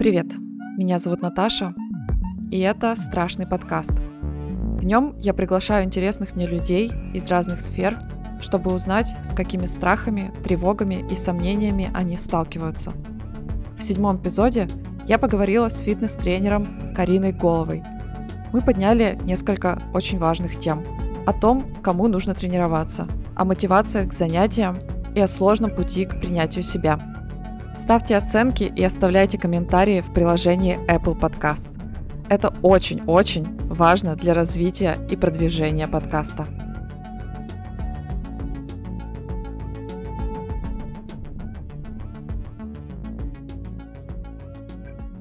Привет, меня зовут Наташа, и это «Страшный подкаст». В нем я приглашаю интересных мне людей из разных сфер, чтобы узнать, с какими страхами, тревогами и сомнениями они сталкиваются. В седьмом эпизоде я поговорила с фитнес-тренером Кариной Головой. Мы подняли несколько очень важных тем. О том, кому нужно тренироваться, о мотивации к занятиям и о сложном пути к принятию себя – Ставьте оценки и оставляйте комментарии в приложении Apple Podcast. Это очень-очень важно для развития и продвижения подкаста.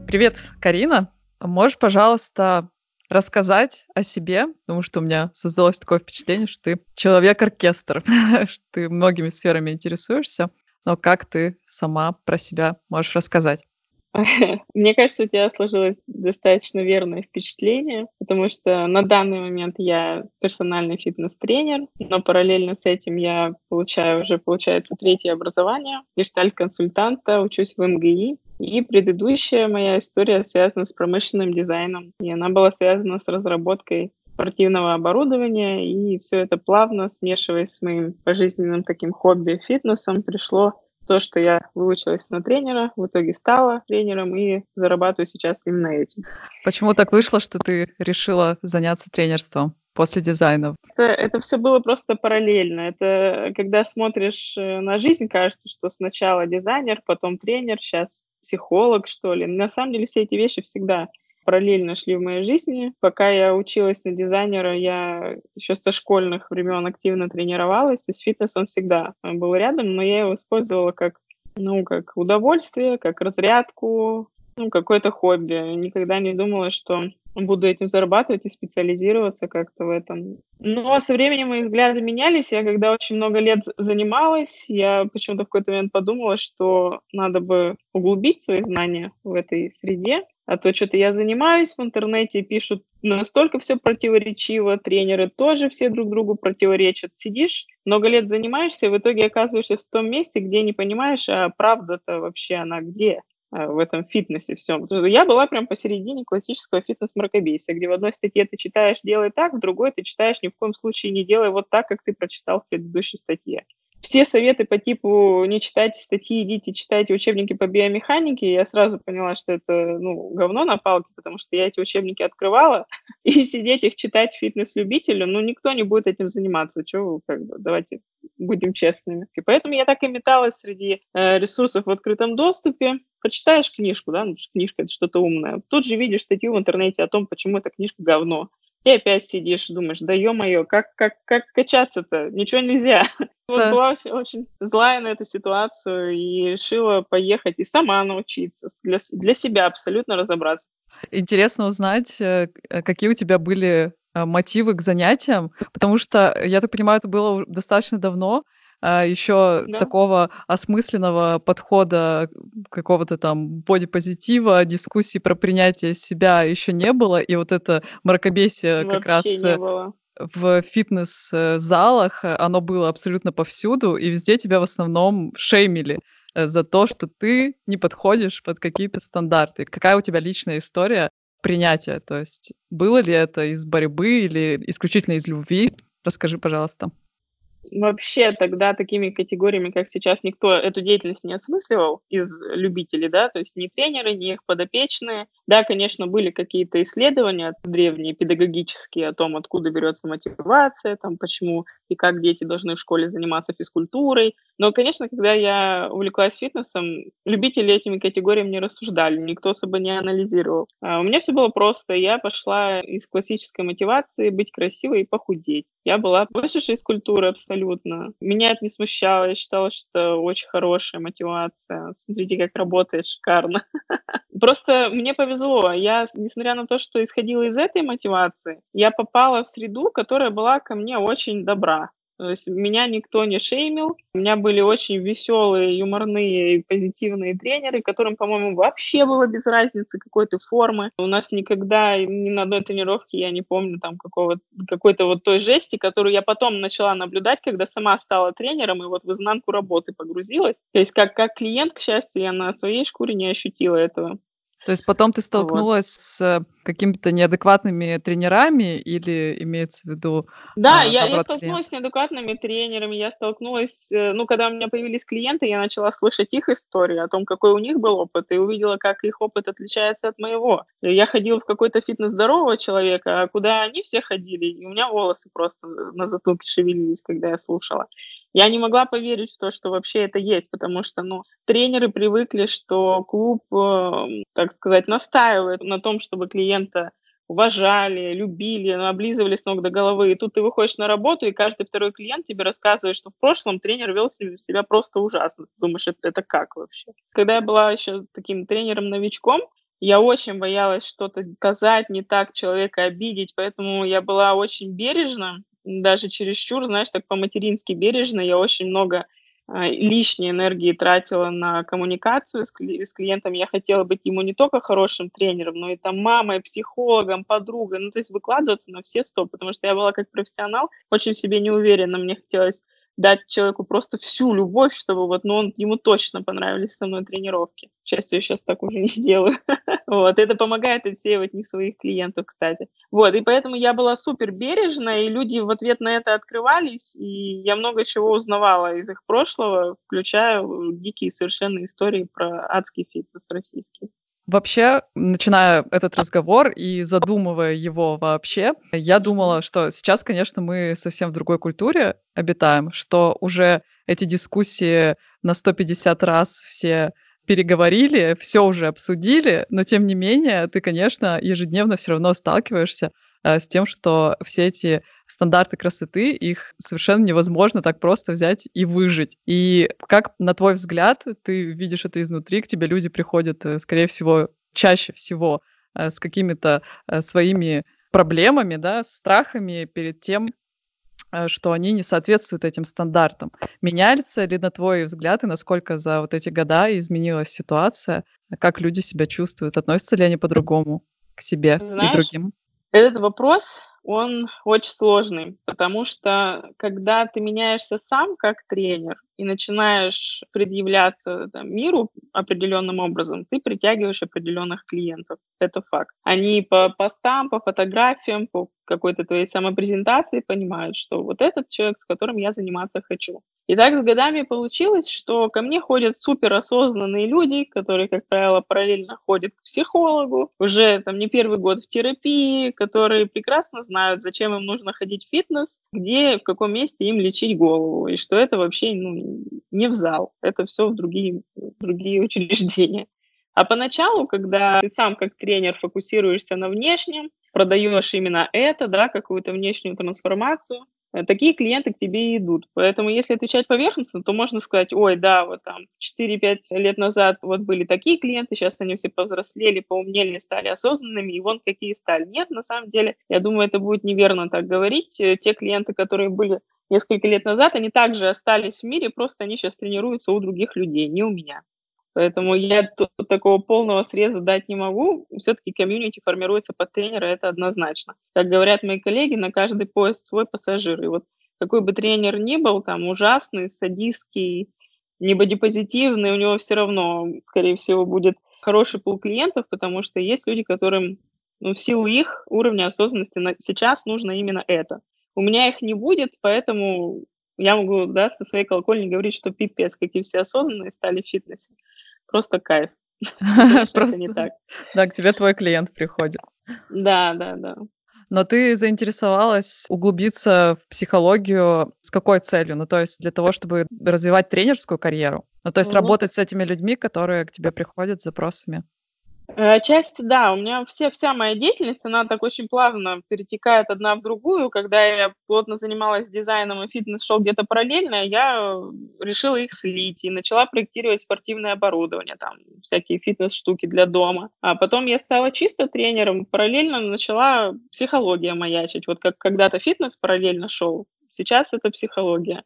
Привет, Карина. Можешь, пожалуйста, рассказать о себе, потому что у меня создалось такое впечатление, что ты человек-оркестр, что ты многими сферами интересуешься но как ты сама про себя можешь рассказать? Мне кажется, у тебя сложилось достаточно верное впечатление, потому что на данный момент я персональный фитнес-тренер, но параллельно с этим я получаю уже, получается, третье образование, гештальт-консультанта, учусь в МГИ, и предыдущая моя история связана с промышленным дизайном, и она была связана с разработкой спортивного оборудования, и все это плавно, смешиваясь с моим пожизненным таким хобби фитнесом, пришло то, что я выучилась на тренера, в итоге стала тренером и зарабатываю сейчас именно этим. Почему так вышло, что ты решила заняться тренерством? после дизайна? Это, это все было просто параллельно. Это когда смотришь э, на жизнь, кажется, что сначала дизайнер, потом тренер, сейчас психолог, что ли. На самом деле все эти вещи всегда параллельно шли в моей жизни. Пока я училась на дизайнера, я еще со школьных времен активно тренировалась, и с фитнесом всегда был рядом, но я его использовала как, ну, как удовольствие, как разрядку, ну, какое-то хобби. Никогда не думала, что буду этим зарабатывать и специализироваться как-то в этом. Но со временем мои взгляды менялись. Я когда очень много лет занималась, я почему-то в какой-то момент подумала, что надо бы углубить свои знания в этой среде. А то что-то я занимаюсь в интернете, пишут настолько все противоречиво, тренеры тоже все друг другу противоречат. Сидишь, много лет занимаешься, в итоге оказываешься в том месте, где не понимаешь, а правда-то вообще она где а, в этом фитнесе всем. Я была прям посередине классического фитнес-мракобесия, где в одной статье ты читаешь «делай так», в другой ты читаешь «ни в коем случае не делай вот так, как ты прочитал в предыдущей статье» все советы по типу не читайте статьи, идите читайте учебники по биомеханике, я сразу поняла, что это ну, говно на палке, потому что я эти учебники открывала, и сидеть их читать фитнес-любителю, ну, никто не будет этим заниматься. Чего как бы, давайте будем честными. И поэтому я так и металась среди э, ресурсов в открытом доступе. Почитаешь книжку, да, ну, книжка — это что-то умное. Тут же видишь статью в интернете о том, почему эта книжка говно. И опять сидишь, думаешь, да ё-моё, как, как, как качаться-то? Ничего нельзя. Вот была очень, злая на эту ситуацию и решила поехать и сама научиться, для, для себя абсолютно разобраться. Интересно узнать, э, какие у тебя были э, мотивы к занятиям, потому что, я так понимаю, это было достаточно давно, а, еще да. такого осмысленного подхода какого-то там бодипозитива, дискуссии про принятие себя еще не было, и вот это мракобесие Вообще как раз э, в фитнес-залах, оно было абсолютно повсюду, и везде тебя в основном шеймили э, за то, что ты не подходишь под какие-то стандарты. Какая у тебя личная история принятия? То есть было ли это из борьбы или исключительно из любви? Расскажи, пожалуйста вообще тогда такими категориями, как сейчас, никто эту деятельность не осмысливал из любителей, да, то есть ни тренеры, ни их подопечные. Да, конечно, были какие-то исследования древние, педагогические, о том, откуда берется мотивация, там, почему и как дети должны в школе заниматься физкультурой. Но, конечно, когда я увлеклась фитнесом, любители этими категориями не рассуждали, никто особо не анализировал. А у меня все было просто. Я пошла из классической мотивации быть красивой и похудеть. Я была вышедшей из культуры абсолютно. Меня это не смущало. Я считала, что очень хорошая мотивация. Смотрите, как работает шикарно. Просто мне повезло. Я, несмотря на то, что исходила из этой мотивации, я попала в среду, которая была ко мне очень добра. То есть меня никто не шеймил. У меня были очень веселые, юморные и позитивные тренеры, которым, по-моему, вообще было без разницы какой то формы. У нас никогда ни на одной тренировке, я не помню там какого, какой-то вот той жести, которую я потом начала наблюдать, когда сама стала тренером и вот в изнанку работы погрузилась. То есть как, как клиент, к счастью, я на своей шкуре не ощутила этого. То есть потом ты столкнулась вот. с какими-то неадекватными тренерами или имеется в виду... Да, а, я, я столкнулась клиент? с неадекватными тренерами, я столкнулась... Э, ну, когда у меня появились клиенты, я начала слышать их истории о том, какой у них был опыт, и увидела, как их опыт отличается от моего. Я ходила в какой-то фитнес здорового человека, а куда они все ходили, и у меня волосы просто на затылке шевелились, когда я слушала. Я не могла поверить в то, что вообще это есть, потому что, ну, тренеры привыкли, что клуб, э, так сказать, настаивает на том, чтобы клиента уважали, любили, облизывали с ног до головы. И тут ты выходишь на работу, и каждый второй клиент тебе рассказывает, что в прошлом тренер вел себя просто ужасно. Ты думаешь, это, это как вообще? Когда я была еще таким тренером-новичком, я очень боялась что-то сказать, не так человека обидеть, поэтому я была очень бережна даже чересчур, знаешь, так по-матерински бережно. Я очень много лишней энергии тратила на коммуникацию с клиентом. Я хотела быть ему не только хорошим тренером, но и там мамой, психологом, подругой. Ну, то есть выкладываться на все сто, потому что я была как профессионал очень в себе не уверена. Мне хотелось дать человеку просто всю любовь, чтобы вот, ну, он, ему точно понравились со мной тренировки. К счастью, я сейчас так уже не делаю. вот, это помогает отсеивать не своих клиентов, кстати. Вот, и поэтому я была супер бережна, и люди в ответ на это открывались, и я много чего узнавала из их прошлого, включая дикие совершенно истории про адский фитнес российский. Вообще, начиная этот разговор и задумывая его вообще, я думала, что сейчас, конечно, мы совсем в другой культуре обитаем, что уже эти дискуссии на 150 раз все переговорили, все уже обсудили, но тем не менее ты, конечно, ежедневно все равно сталкиваешься э, с тем, что все эти стандарты красоты, их совершенно невозможно так просто взять и выжить. И как, на твой взгляд, ты видишь это изнутри, к тебе люди приходят, э, скорее всего, чаще всего э, с какими-то э, своими проблемами, да, страхами перед тем, что они не соответствуют этим стандартам. Меняется ли, на твой взгляд, и насколько за вот эти года изменилась ситуация, как люди себя чувствуют, относятся ли они по-другому к себе Знаешь, и другим? Этот вопрос он очень сложный, потому что когда ты меняешься сам как тренер и начинаешь предъявляться там, миру определенным образом, ты притягиваешь определенных клиентов. Это факт. Они по постам, по фотографиям, по какой-то твоей самопрезентации понимают, что вот этот человек, с которым я заниматься хочу. И так с годами получилось, что ко мне ходят суперосознанные люди, которые, как правило, параллельно ходят к психологу, уже там не первый год в терапии, которые прекрасно знают, зачем им нужно ходить в фитнес, где, в каком месте им лечить голову, и что это вообще ну, не в зал, это все в другие, в другие учреждения. А поначалу, когда ты сам как тренер фокусируешься на внешнем, продаешь именно это, да, какую-то внешнюю трансформацию, такие клиенты к тебе и идут. Поэтому если отвечать поверхностно, то можно сказать, ой, да, вот там 4-5 лет назад вот были такие клиенты, сейчас они все повзрослели, поумнели, стали осознанными, и вон какие стали. Нет, на самом деле, я думаю, это будет неверно так говорить. Э, те клиенты, которые были несколько лет назад, они также остались в мире, просто они сейчас тренируются у других людей, не у меня. Поэтому я тут такого полного среза дать не могу. Все-таки комьюнити формируется под тренера, это однозначно. Как говорят мои коллеги, на каждый поезд свой пассажир. И вот какой бы тренер ни был, там ужасный, садистский, не бодипозитивный, у него все равно, скорее всего, будет хороший пул клиентов, потому что есть люди, которым ну, в силу их уровня осознанности на, сейчас нужно именно это. У меня их не будет, поэтому я могу да, со своей колокольни говорить, что пипец, какие все осознанные стали в фитнесе. Просто кайф. Просто не так. Да, к тебе твой клиент приходит. Да, да, да. Но ты заинтересовалась углубиться в психологию с какой целью? Ну, то есть для того, чтобы развивать тренерскую карьеру? Ну, то есть работать с этими людьми, которые к тебе приходят с запросами? Отчасти, да. У меня все, вся моя деятельность, она так очень плавно перетекает одна в другую. Когда я плотно занималась дизайном и фитнес-шоу где-то параллельно, я решила их слить и начала проектировать спортивное оборудование, там всякие фитнес-штуки для дома. А потом я стала чисто тренером, параллельно начала психология маячить. Вот как когда-то фитнес параллельно шел, сейчас это психология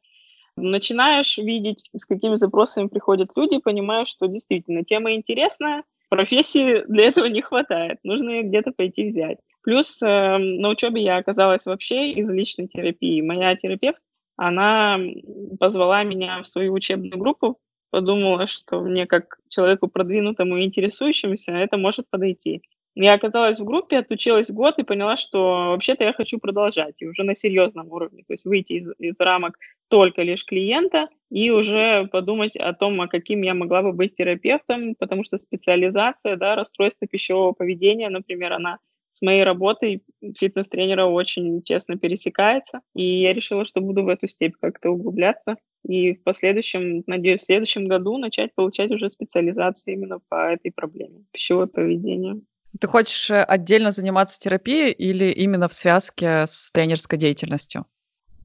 начинаешь видеть, с какими запросами приходят люди, понимаешь, что действительно тема интересная, профессии для этого не хватает, нужно ее где-то пойти взять. Плюс э, на учебе я оказалась вообще из личной терапии. Моя терапевт, она позвала меня в свою учебную группу подумала, что мне как человеку продвинутому и интересующемуся это может подойти. Я оказалась в группе, отучилась год и поняла, что вообще-то я хочу продолжать, и уже на серьезном уровне, то есть выйти из, из рамок только лишь клиента и уже подумать о том, а каким я могла бы быть терапевтом, потому что специализация, да, расстройство пищевого поведения, например, она с моей работой фитнес-тренера очень тесно пересекается, и я решила, что буду в эту степь как-то углубляться, и в последующем, надеюсь, в следующем году начать получать уже специализацию именно по этой проблеме пищевое поведение. Ты хочешь э, отдельно заниматься терапией или именно в связке с тренерской деятельностью?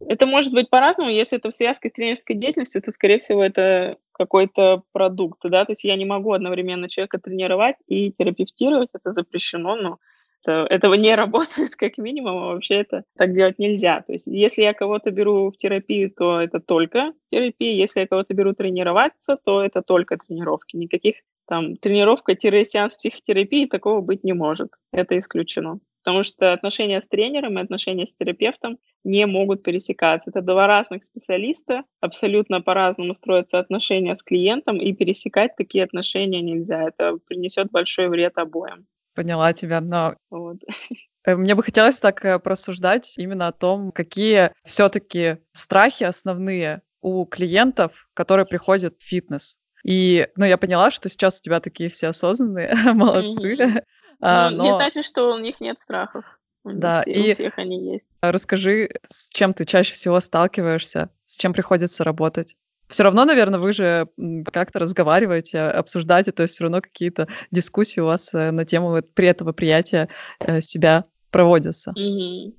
Это может быть по-разному. Если это в связке с тренерской деятельностью, то, скорее всего, это какой-то продукт, да, то есть я не могу одновременно человека тренировать и терапевтировать, это запрещено, но это, этого не работает как минимум, а вообще это так делать нельзя. То есть если я кого-то беру в терапию, то это только терапия, если я кого-то беру тренироваться, то это только тренировки, никаких там тренировка-сеанс психотерапии, такого быть не может. Это исключено. Потому что отношения с тренером и отношения с терапевтом не могут пересекаться. Это два разных специалиста, абсолютно по-разному строятся отношения с клиентом, и пересекать такие отношения нельзя. Это принесет большой вред обоим. Поняла тебя, но вот. Э, мне бы хотелось так э, просуждать именно о том, какие все-таки страхи основные у клиентов, которые приходят в фитнес. И, ну, я поняла, что сейчас у тебя такие все осознанные, молодцы. А, ну, не значит, что у них нет страхов. Да, и у всех они есть. Расскажи, с чем ты чаще всего сталкиваешься, с чем приходится работать? Все равно, наверное, вы же как-то разговариваете, обсуждаете, то есть все равно какие-то дискуссии у вас э, на тему при этого приятия э, себя проводятся. Угу.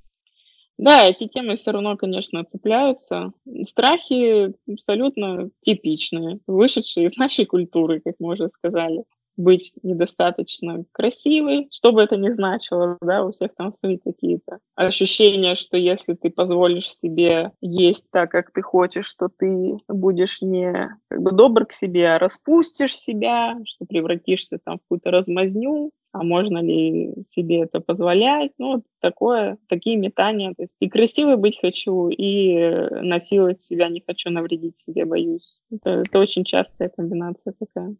Да, эти темы все равно, конечно, цепляются. Страхи абсолютно типичные, вышедшие из нашей культуры, как мы уже сказали. Быть недостаточно красивой, что бы это ни значило, да, у всех там свои какие-то ощущения, что если ты позволишь себе есть так, как ты хочешь, то ты будешь не как бы добр к себе, а распустишь себя, что превратишься там в какую-то размазню, а можно ли себе это позволять, ну, такое, такие метания, то есть и красивой быть хочу, и насиловать себя не хочу, навредить себе боюсь. Это, это очень частая комбинация такая.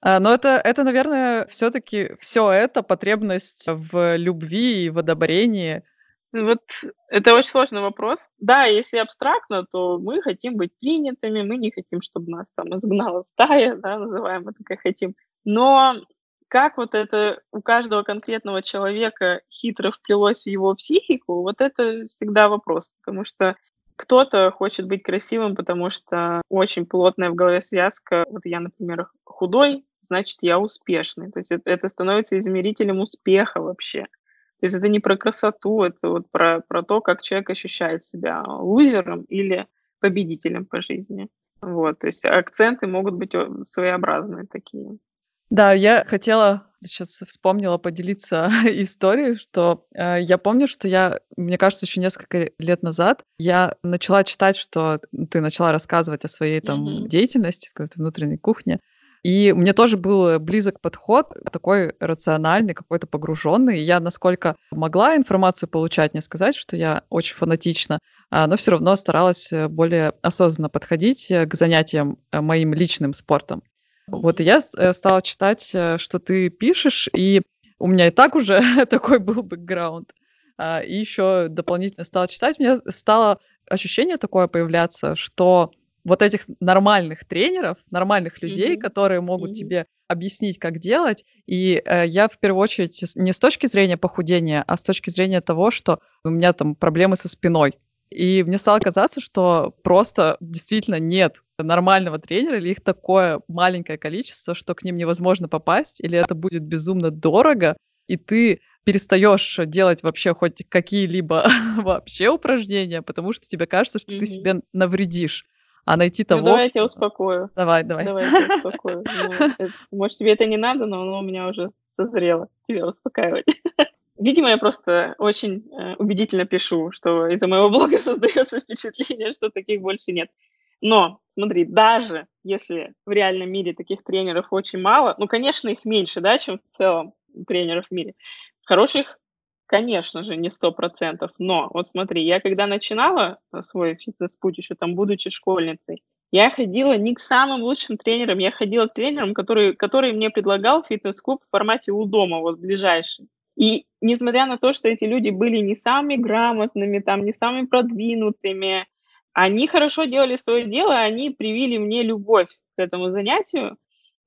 А, но это, это, наверное, все-таки все это потребность в любви и в одобрении. Вот это очень сложный вопрос. Да, если абстрактно, то мы хотим быть принятыми, мы не хотим, чтобы нас там изгнала стая, да, называем это как хотим. Но как вот это у каждого конкретного человека хитро вплелось в его психику, вот это всегда вопрос, потому что кто-то хочет быть красивым, потому что очень плотная в голове связка. Вот я, например, худой, значит, я успешный. То есть это, это становится измерителем успеха вообще. То есть это не про красоту, это вот про, про то, как человек ощущает себя лузером или победителем по жизни. Вот, то есть акценты могут быть своеобразные такие. Да, я хотела сейчас вспомнила поделиться историей, что э, я помню, что я, мне кажется, еще несколько лет назад я начала читать, что ты начала рассказывать о своей там mm-hmm. деятельности, сказать, внутренней кухне. И мне тоже был близок подход, такой рациональный, какой-то погруженный. Я, насколько могла информацию получать, не сказать, что я очень фанатична, а, но все равно старалась э, более осознанно подходить э, к занятиям моим личным спортом. Вот я э, стала читать, э, что ты пишешь, и у меня и так уже такой был бэкграунд. А, и еще дополнительно стала читать, у меня стало ощущение такое появляться, что вот этих нормальных тренеров, нормальных людей, mm-hmm. которые могут mm-hmm. тебе объяснить, как делать. И э, я в первую очередь не с точки зрения похудения, а с точки зрения того, что у меня там проблемы со спиной. И мне стало казаться, что просто действительно нет нормального тренера, или их такое маленькое количество, что к ним невозможно попасть, или это будет безумно дорого, и ты перестаешь делать вообще хоть какие-либо вообще упражнения, потому что тебе кажется, что mm-hmm. ты себе навредишь. А найти ну, того... Ну, давай я тебя успокою. Давай, давай. Давай я тебя успокою. Ну, может, тебе это не надо, но оно у меня уже созрело тебя успокаивать. Видимо, я просто очень э, убедительно пишу, что из-за моего блога создается впечатление, что таких больше нет. Но, смотри, даже если в реальном мире таких тренеров очень мало, ну, конечно, их меньше, да, чем в целом тренеров в мире. Хороших, конечно же, не сто процентов. Но вот смотри, я когда начинала свой фитнес-путь, еще там будучи школьницей, Я ходила не к самым лучшим тренерам, я ходила к тренерам, который, который мне предлагал фитнес-клуб в формате у дома, вот ближайший. И несмотря на то, что эти люди были не самыми грамотными, там, не самыми продвинутыми, они хорошо делали свое дело, они привили мне любовь к этому занятию,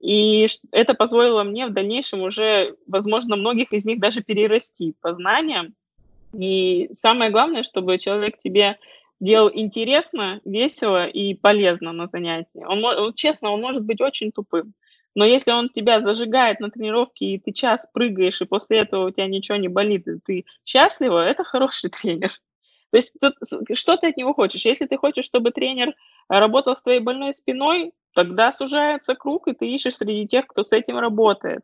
и это позволило мне в дальнейшем уже, возможно, многих из них даже перерасти по знаниям. И самое главное, чтобы человек тебе делал интересно, весело и полезно на занятии. Он, честно, он может быть очень тупым. Но если он тебя зажигает на тренировке, и ты час прыгаешь, и после этого у тебя ничего не болит, и ты счастлива, это хороший тренер. То есть тут, что ты от него хочешь? Если ты хочешь, чтобы тренер работал с твоей больной спиной, тогда сужается круг, и ты ищешь среди тех, кто с этим работает.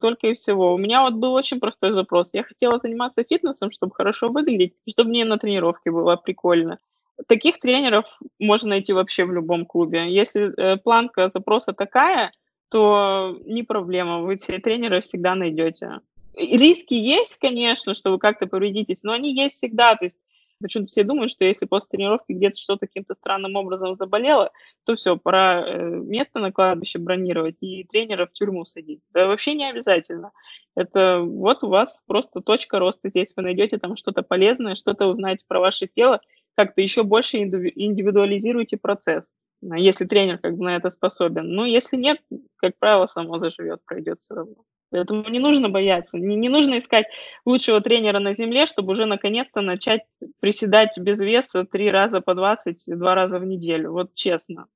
Только и всего. У меня вот был очень простой запрос. Я хотела заниматься фитнесом, чтобы хорошо выглядеть, чтобы мне на тренировке было прикольно. Таких тренеров можно найти вообще в любом клубе. Если э, планка запроса такая, то не проблема, вы все тренеры всегда найдете. Риски есть, конечно, что вы как-то повредитесь, но они есть всегда. То есть Почему-то все думают, что если после тренировки где-то что-то каким-то странным образом заболело, то все, пора э, место на кладбище бронировать и тренера в тюрьму садить. Да вообще не обязательно. Это вот у вас просто точка роста здесь. Вы найдете там что-то полезное, что-то узнаете про ваше тело, как-то еще больше индивидуализируйте процесс, если тренер как бы на это способен. Но если нет, как правило, само заживет, пройдет все равно. Поэтому не нужно бояться, не, не нужно искать лучшего тренера на земле, чтобы уже наконец-то начать приседать без веса три раза по 20, два раза в неделю. Вот честно.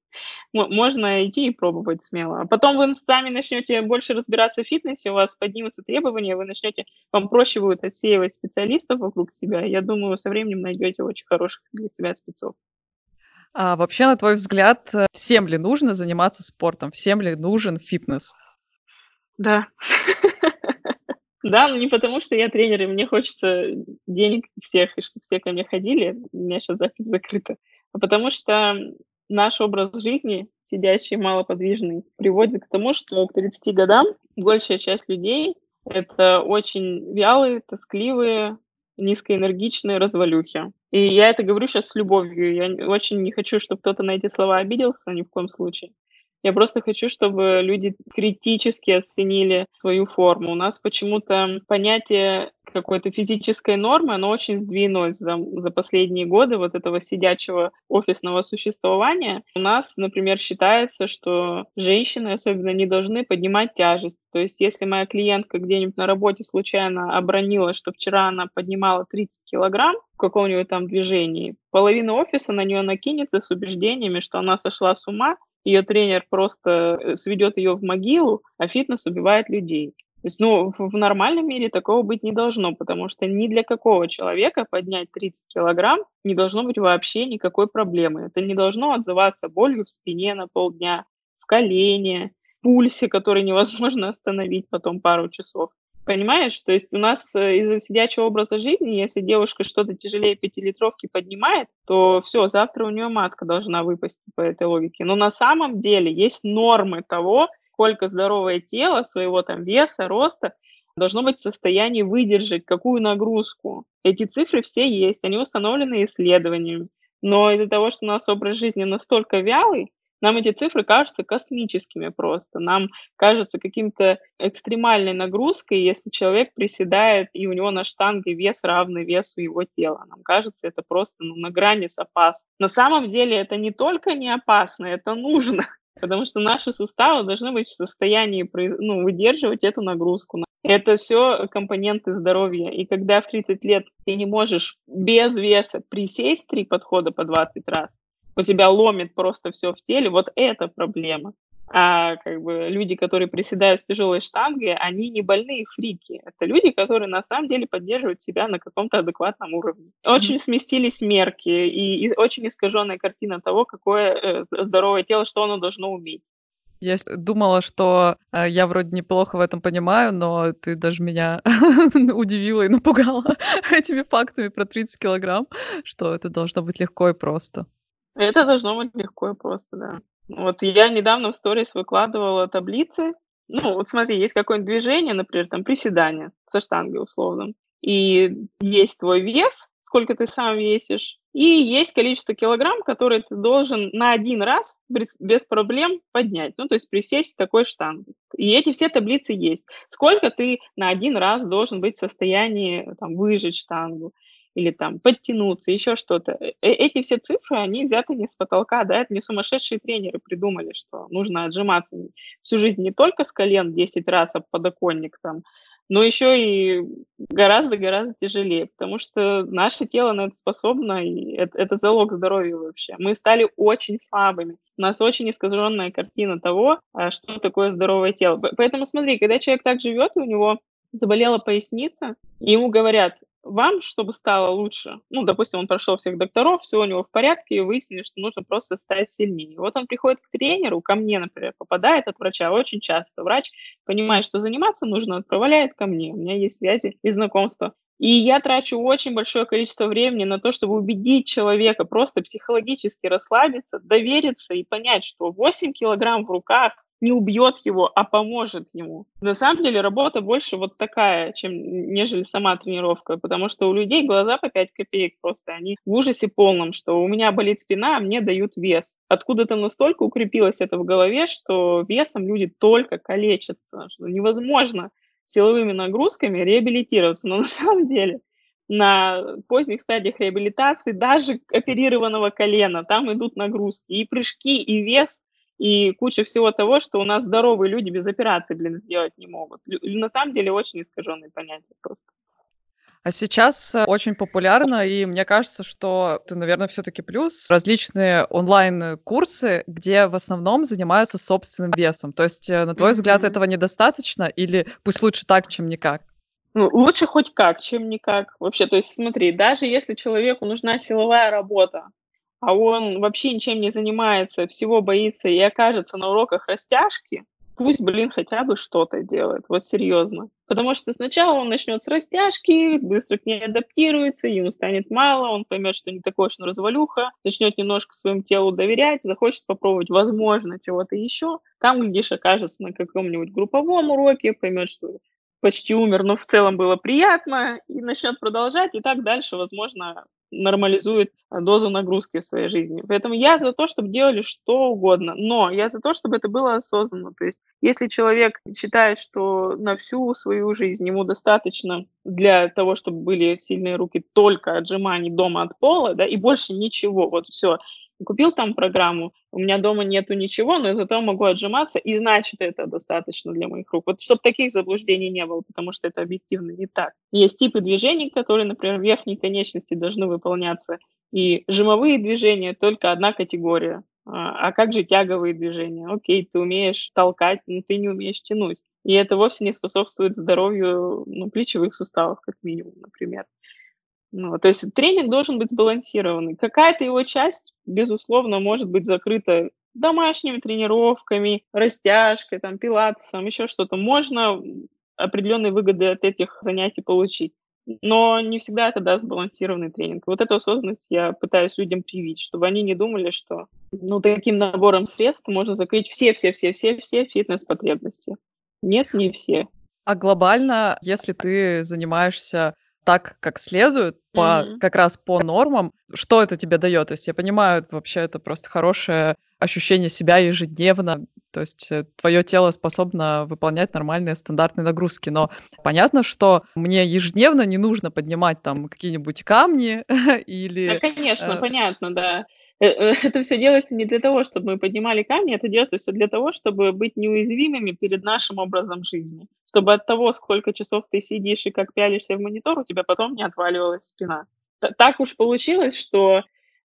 Можно идти и пробовать смело. А потом вы сами начнете больше разбираться в фитнесе, у вас поднимутся требования, вы начнете, вам проще будет отсеивать специалистов вокруг себя. Я думаю, со временем найдете очень хороших для себя спецов. А вообще, на твой взгляд, всем ли нужно заниматься спортом? Всем ли нужен фитнес? Да. Да, но не потому, что я тренер, и мне хочется денег всех, и чтобы все ко мне ходили, у меня сейчас запись закрыта, а потому что наш образ жизни, сидящий малоподвижный, приводит к тому, что к 30 годам большая часть людей — это очень вялые, тоскливые, низкоэнергичные развалюхи. И я это говорю сейчас с любовью. Я очень не хочу, чтобы кто-то на эти слова обиделся, ни в коем случае. Я просто хочу, чтобы люди критически оценили свою форму. У нас почему-то понятие какой-то физической нормы, оно очень сдвинулось за, за последние годы вот этого сидячего офисного существования. У нас, например, считается, что женщины особенно не должны поднимать тяжесть. То есть если моя клиентка где-нибудь на работе случайно обронила, что вчера она поднимала 30 килограмм в каком-нибудь там движении, половина офиса на нее накинется с убеждениями, что она сошла с ума, ее тренер просто э, сведет ее в могилу, а фитнес убивает людей. То есть, ну, в нормальном мире такого быть не должно, потому что ни для какого человека поднять 30 килограмм не должно быть вообще никакой проблемы. Это не должно отзываться болью в спине на полдня, в колене, пульсе, который невозможно остановить потом пару часов. Понимаешь? То есть у нас э, из-за сидячего образа жизни, если девушка что-то тяжелее пятилитровки поднимает, то все, завтра у нее матка должна выпасть по этой логике. Но на самом деле есть нормы того, сколько здоровое тело своего там веса, роста должно быть в состоянии выдержать какую нагрузку. Эти цифры все есть, они установлены исследованиями. Но из-за того, что у нас образ жизни настолько вялый, нам эти цифры кажутся космическими просто. Нам кажется каким-то экстремальной нагрузкой, если человек приседает, и у него на штанге вес равный весу его тела. Нам кажется, это просто ну, на грани с опасным. На самом деле это не только не опасно, это нужно. Потому что наши суставы должны быть в состоянии ну, выдерживать эту нагрузку. Это все компоненты здоровья. И когда в 30 лет ты не можешь без веса присесть три подхода по 20 раз, у тебя ломит просто все в теле, вот это проблема. А как бы люди, которые приседают с тяжелой штангой, они не больные фрики. Это люди, которые на самом деле поддерживают себя на каком-то адекватном уровне. Очень сместились мерки и, и очень искаженная картина того, какое э, здоровое тело, что оно должно уметь. Я думала, что э, я вроде неплохо в этом понимаю, но ты даже меня удивила и напугала этими фактами про 30 килограмм, что это должно быть легко и просто. Это должно быть легко и просто, да. Вот я недавно в сторис выкладывала таблицы. Ну, вот смотри, есть какое-нибудь движение, например, там приседание со штангой условно, и есть твой вес, сколько ты сам весишь, и есть количество килограмм, которые ты должен на один раз без проблем поднять, ну, то есть присесть такой штангой. И эти все таблицы есть. Сколько ты на один раз должен быть в состоянии там, выжать штангу или там подтянуться, еще что-то. Э, эти все цифры, они взяты не с потолка, да, это не сумасшедшие тренеры придумали, что нужно отжиматься всю жизнь не только с колен 10 раз об подоконник там, но еще и гораздо-гораздо тяжелее, потому что наше тело на это способно, и это, это залог здоровья вообще. Мы стали очень слабыми. У нас очень искаженная картина того, а, что такое здоровое тело. Поэтому смотри, когда человек так живет, и у него заболела поясница, и ему говорят, вам, чтобы стало лучше, ну, допустим, он прошел всех докторов, все у него в порядке, и выяснили, что нужно просто стать сильнее. Вот он приходит к тренеру, ко мне, например, попадает от врача очень часто. Врач понимает, что заниматься нужно, отправляет ко мне. У меня есть связи и знакомства. И я трачу очень большое количество времени на то, чтобы убедить человека просто психологически расслабиться, довериться и понять, что 8 килограмм в руках не убьет его, а поможет ему. На самом деле работа больше вот такая, чем нежели сама тренировка, потому что у людей глаза по 5 копеек просто, они в ужасе полном, что у меня болит спина, а мне дают вес. Откуда-то настолько укрепилось это в голове, что весом люди только калечатся, что невозможно силовыми нагрузками реабилитироваться. Но на самом деле на поздних стадиях реабилитации даже оперированного колена, там идут нагрузки, и прыжки, и вес – и куча всего того, что у нас здоровые люди без операции, блин, сделать не могут. На самом деле очень искаженные понятия просто. А сейчас э, очень популярно, и мне кажется, что это, наверное, все-таки плюс, различные онлайн-курсы, где в основном занимаются собственным весом. То есть, э, на твой mm-hmm. взгляд, этого недостаточно, или пусть лучше так, чем никак? Ну, лучше хоть как, чем никак. Вообще, то есть смотри, даже если человеку нужна силовая работа, а он вообще ничем не занимается, всего боится и окажется на уроках растяжки, пусть, блин, хотя бы что-то делает, вот серьезно. Потому что сначала он начнет с растяжки, быстро к ней адаптируется, ему станет мало, он поймет, что не такой уж он развалюха, начнет немножко своему телу доверять, захочет попробовать, возможно, чего-то еще. Там, глядишь, окажется на каком-нибудь групповом уроке, поймет, что почти умер, но в целом было приятно, и начнет продолжать, и так дальше, возможно, нормализует дозу нагрузки в своей жизни. Поэтому я за то, чтобы делали что угодно, но я за то, чтобы это было осознанно. То есть если человек считает, что на всю свою жизнь ему достаточно для того, чтобы были сильные руки только отжиманий дома от пола, да, и больше ничего, вот все, купил там программу, у меня дома нету ничего, но зато могу отжиматься, и значит, это достаточно для моих рук. Вот чтобы таких заблуждений не было, потому что это объективно не так. Есть типы движений, которые, например, в верхней конечности должны выполняться, и жимовые движения только одна категория. А, а как же тяговые движения? Окей, ты умеешь толкать, но ты не умеешь тянуть. И это вовсе не способствует здоровью ну, плечевых суставов, как минимум, например. Ну, то есть тренинг должен быть сбалансированный. Какая-то его часть, безусловно, может быть закрыта домашними тренировками, растяжкой, там, пилатесом, еще что-то. Можно определенные выгоды от этих занятий получить. Но не всегда это даст сбалансированный тренинг. Вот эту осознанность я пытаюсь людям привить, чтобы они не думали, что ну, таким набором средств можно закрыть все-все-все-все-все фитнес-потребности. Нет, не все. А глобально, если ты занимаешься так, как следует, по, mm-hmm. как раз по нормам, что это тебе дает? То есть я понимаю, вообще это просто хорошее ощущение себя ежедневно, то есть э, твое тело способно выполнять нормальные стандартные нагрузки, но понятно, что мне ежедневно не нужно поднимать там какие-нибудь камни или... Да, конечно, э... понятно, да. Э, э, это все делается не для того, чтобы мы поднимали камни, это делается все для того, чтобы быть неуязвимыми перед нашим образом жизни. Чтобы от того, сколько часов ты сидишь и как пялишься в монитор, у тебя потом не отваливалась спина. Так уж получилось, что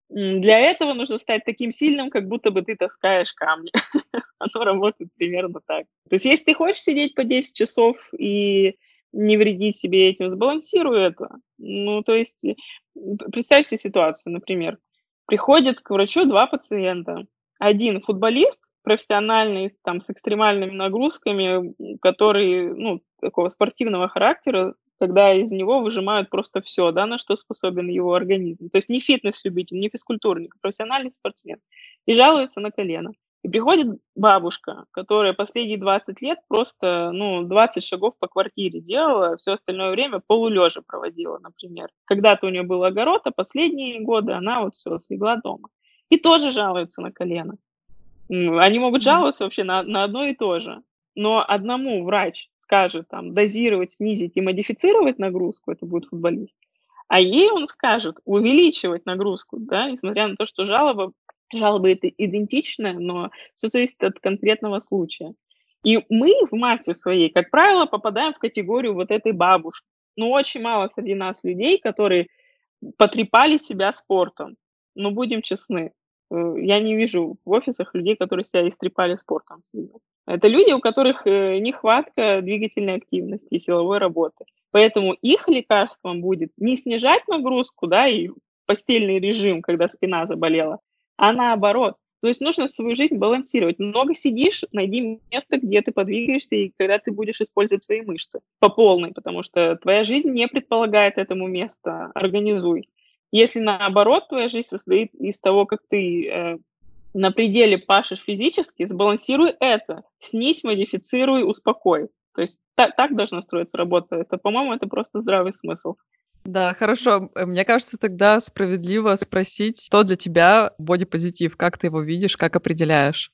для этого нужно стать таким сильным, как будто бы ты таскаешь камни. Оно работает примерно так. То есть если ты хочешь сидеть по 10 часов и не вредить себе этим, сбалансируй это. Ну, то есть представь себе ситуацию, например. Приходит к врачу два пациента. Один футболист, профессиональный, там, с экстремальными нагрузками, который, ну, такого спортивного характера, когда из него выжимают просто все, да, на что способен его организм. То есть не фитнес-любитель, не физкультурник, а профессиональный спортсмен. И жалуется на колено. И приходит бабушка, которая последние 20 лет просто, ну, 20 шагов по квартире делала, все остальное время полулежа проводила, например. Когда-то у нее был огород, а последние годы она вот все, слегла дома. И тоже жалуется на колено. Они могут жаловаться вообще на, на одно и то же. Но одному врач скажет там дозировать, снизить и модифицировать нагрузку, это будет футболист, а ей он скажет увеличивать нагрузку, да, несмотря на то, что жалоба жалоба это идентичная, но все зависит от конкретного случая. И мы в массе своей, как правило, попадаем в категорию вот этой бабушки. Но очень мало среди нас людей, которые потрепали себя спортом. Но будем честны, э, я не вижу в офисах людей, которые себя истрепали спортом Это люди, у которых э, нехватка двигательной активности и силовой работы. Поэтому их лекарством будет не снижать нагрузку, да, и постельный режим, когда спина заболела, а наоборот. То есть нужно свою жизнь балансировать. Много сидишь, найди место, где ты подвигаешься, и когда ты будешь использовать свои мышцы по полной, потому что твоя жизнь не предполагает этому места. Организуй. Если наоборот твоя жизнь состоит из того, как ты э, на пределе пашешь физически, сбалансируй это. Снизь, модифицируй, успокой. То есть так, так должна строиться работа. Это, по-моему, это просто здравый смысл. Да, хорошо. Э, мне кажется, тогда справедливо спросить, что для тебя бодипозитив, как ты его видишь, как определяешь?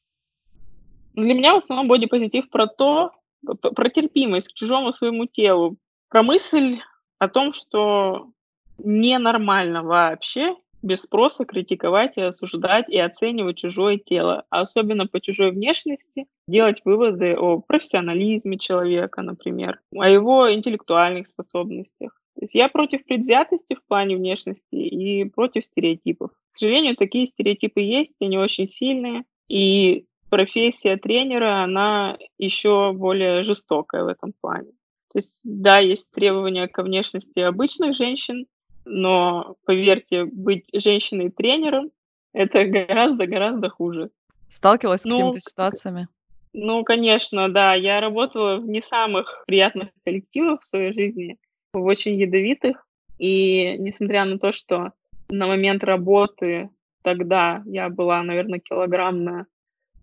Для меня в основном бодипозитив про то, про терпимость к чужому своему телу, про мысль о том, что ненормально вообще без спроса критиковать и осуждать и оценивать чужое тело, а особенно по чужой внешности, делать выводы о профессионализме человека, например, о его интеллектуальных способностях. То есть я против предвзятости в плане внешности и против стереотипов. К сожалению, такие стереотипы есть, они очень сильные, и профессия тренера, она еще более жестокая в этом плане. То есть, да, есть требования к внешности обычных женщин, но, поверьте, быть женщиной-тренером – это гораздо-гораздо хуже. Сталкивалась с ну, какими-то ситуациями? Ну, конечно, да. Я работала в не самых приятных коллективах в своей жизни – в очень ядовитых. И несмотря на то, что на момент работы тогда я была, наверное, килограмм на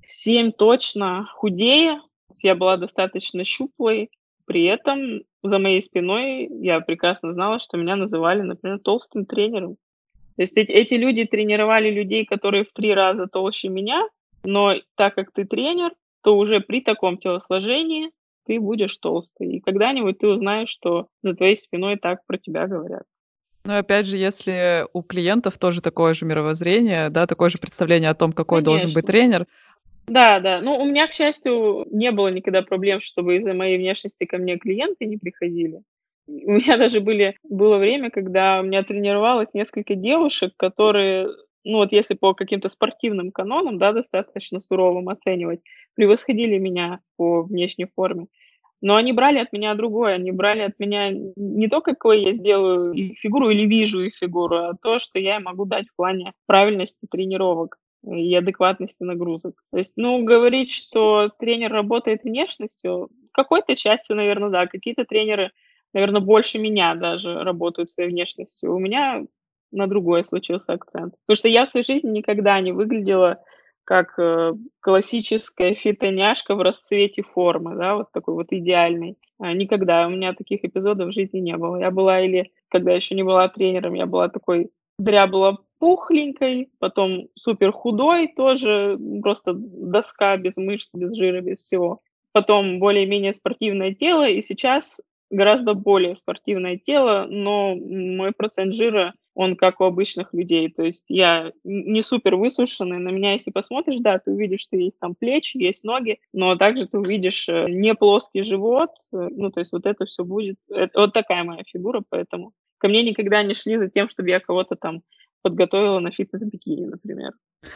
7 точно худее, я была достаточно щуплой, при этом за моей спиной я прекрасно знала, что меня называли, например, толстым тренером. То есть эти, эти люди тренировали людей, которые в три раза толще меня, но так как ты тренер, то уже при таком телосложении ты будешь толстый. И когда-нибудь ты узнаешь, что за твоей спиной так про тебя говорят. Ну, опять же, если у клиентов тоже такое же мировоззрение, да, такое же представление о том, какой Конечно. должен быть тренер. Да, да. Ну, у меня, к счастью, не было никогда проблем, чтобы из-за моей внешности ко мне клиенты не приходили. У меня даже были, было время, когда у меня тренировалось несколько девушек, которые, ну вот если по каким-то спортивным канонам, да, достаточно суровым оценивать, превосходили меня по внешней форме. Но они брали от меня другое, они брали от меня не то, какой я сделаю фигуру или вижу их фигуру, а то, что я могу дать в плане правильности тренировок и адекватности нагрузок. То есть, ну, говорить, что тренер работает внешностью, какой-то частью, наверное, да. Какие-то тренеры, наверное, больше меня даже работают своей внешностью. У меня на другое случился акцент. Потому что я в своей жизни никогда не выглядела как э, классическая фитоняшка в расцвете формы, да, вот такой вот идеальный. А, никогда у меня таких эпизодов в жизни не было. Я была или, когда еще не была тренером, я была такой дрябла пухленькой, потом супер худой, тоже просто доска без мышц, без жира, без всего. Потом более-менее спортивное тело, и сейчас гораздо более спортивное тело, но мой процент жира он как у обычных людей. То есть я не супер высушенный, на меня если посмотришь, да, ты увидишь, что есть там плечи, есть ноги, но также ты увидишь э, не плоский живот, э, ну, то есть вот это все будет, это, вот такая моя фигура, поэтому ко мне никогда не шли за тем, чтобы я кого-то там подготовила на фитнес-бикини, например.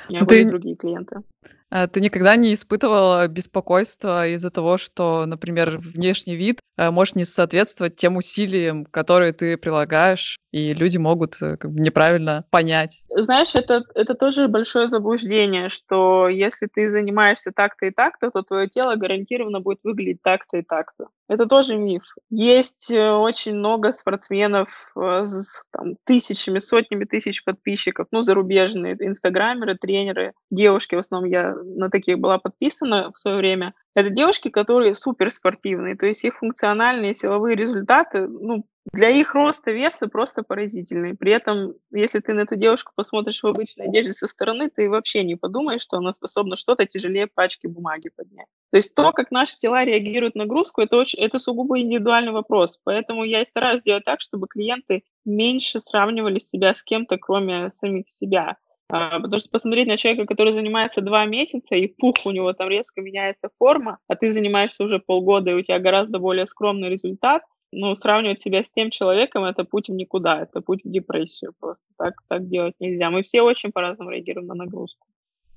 У меня ты, были другие клиенты. А, ты никогда не испытывала беспокойства из-за того, что, например, внешний вид может не соответствовать тем усилиям, которые ты прилагаешь, и люди могут э, как бы неправильно понять? Знаешь, это, это тоже большое заблуждение, что если ты занимаешься так-то и так-то, то твое тело гарантированно будет выглядеть так-то и так-то. Это тоже миф. Есть э, очень много спортсменов э, с там, тысячами, сотнями тысяч подписчиков, ну, зарубежные, инстаграмеры, тренеры, девушки, в основном я на таких была подписана в свое время. Это девушки, которые суперспортивные, то есть их функциональные силовые результаты, ну, для их роста веса просто поразительные. При этом, если ты на эту девушку посмотришь в обычной одежде со стороны, ты вообще не подумаешь, что она способна что-то тяжелее пачки бумаги поднять. То есть то, как наши тела реагируют на нагрузку, это, очень, это сугубо индивидуальный вопрос. Поэтому я и стараюсь сделать так, чтобы клиенты меньше сравнивали себя с кем-то, кроме самих себя. А, потому что посмотреть на человека, который занимается два месяца, и пух, у него там резко меняется форма, а ты занимаешься уже полгода, и у тебя гораздо более скромный результат, ну, сравнивать себя с тем человеком – это путь в никуда, это путь в депрессию просто. Так, так делать нельзя. Мы все очень по-разному реагируем на нагрузку.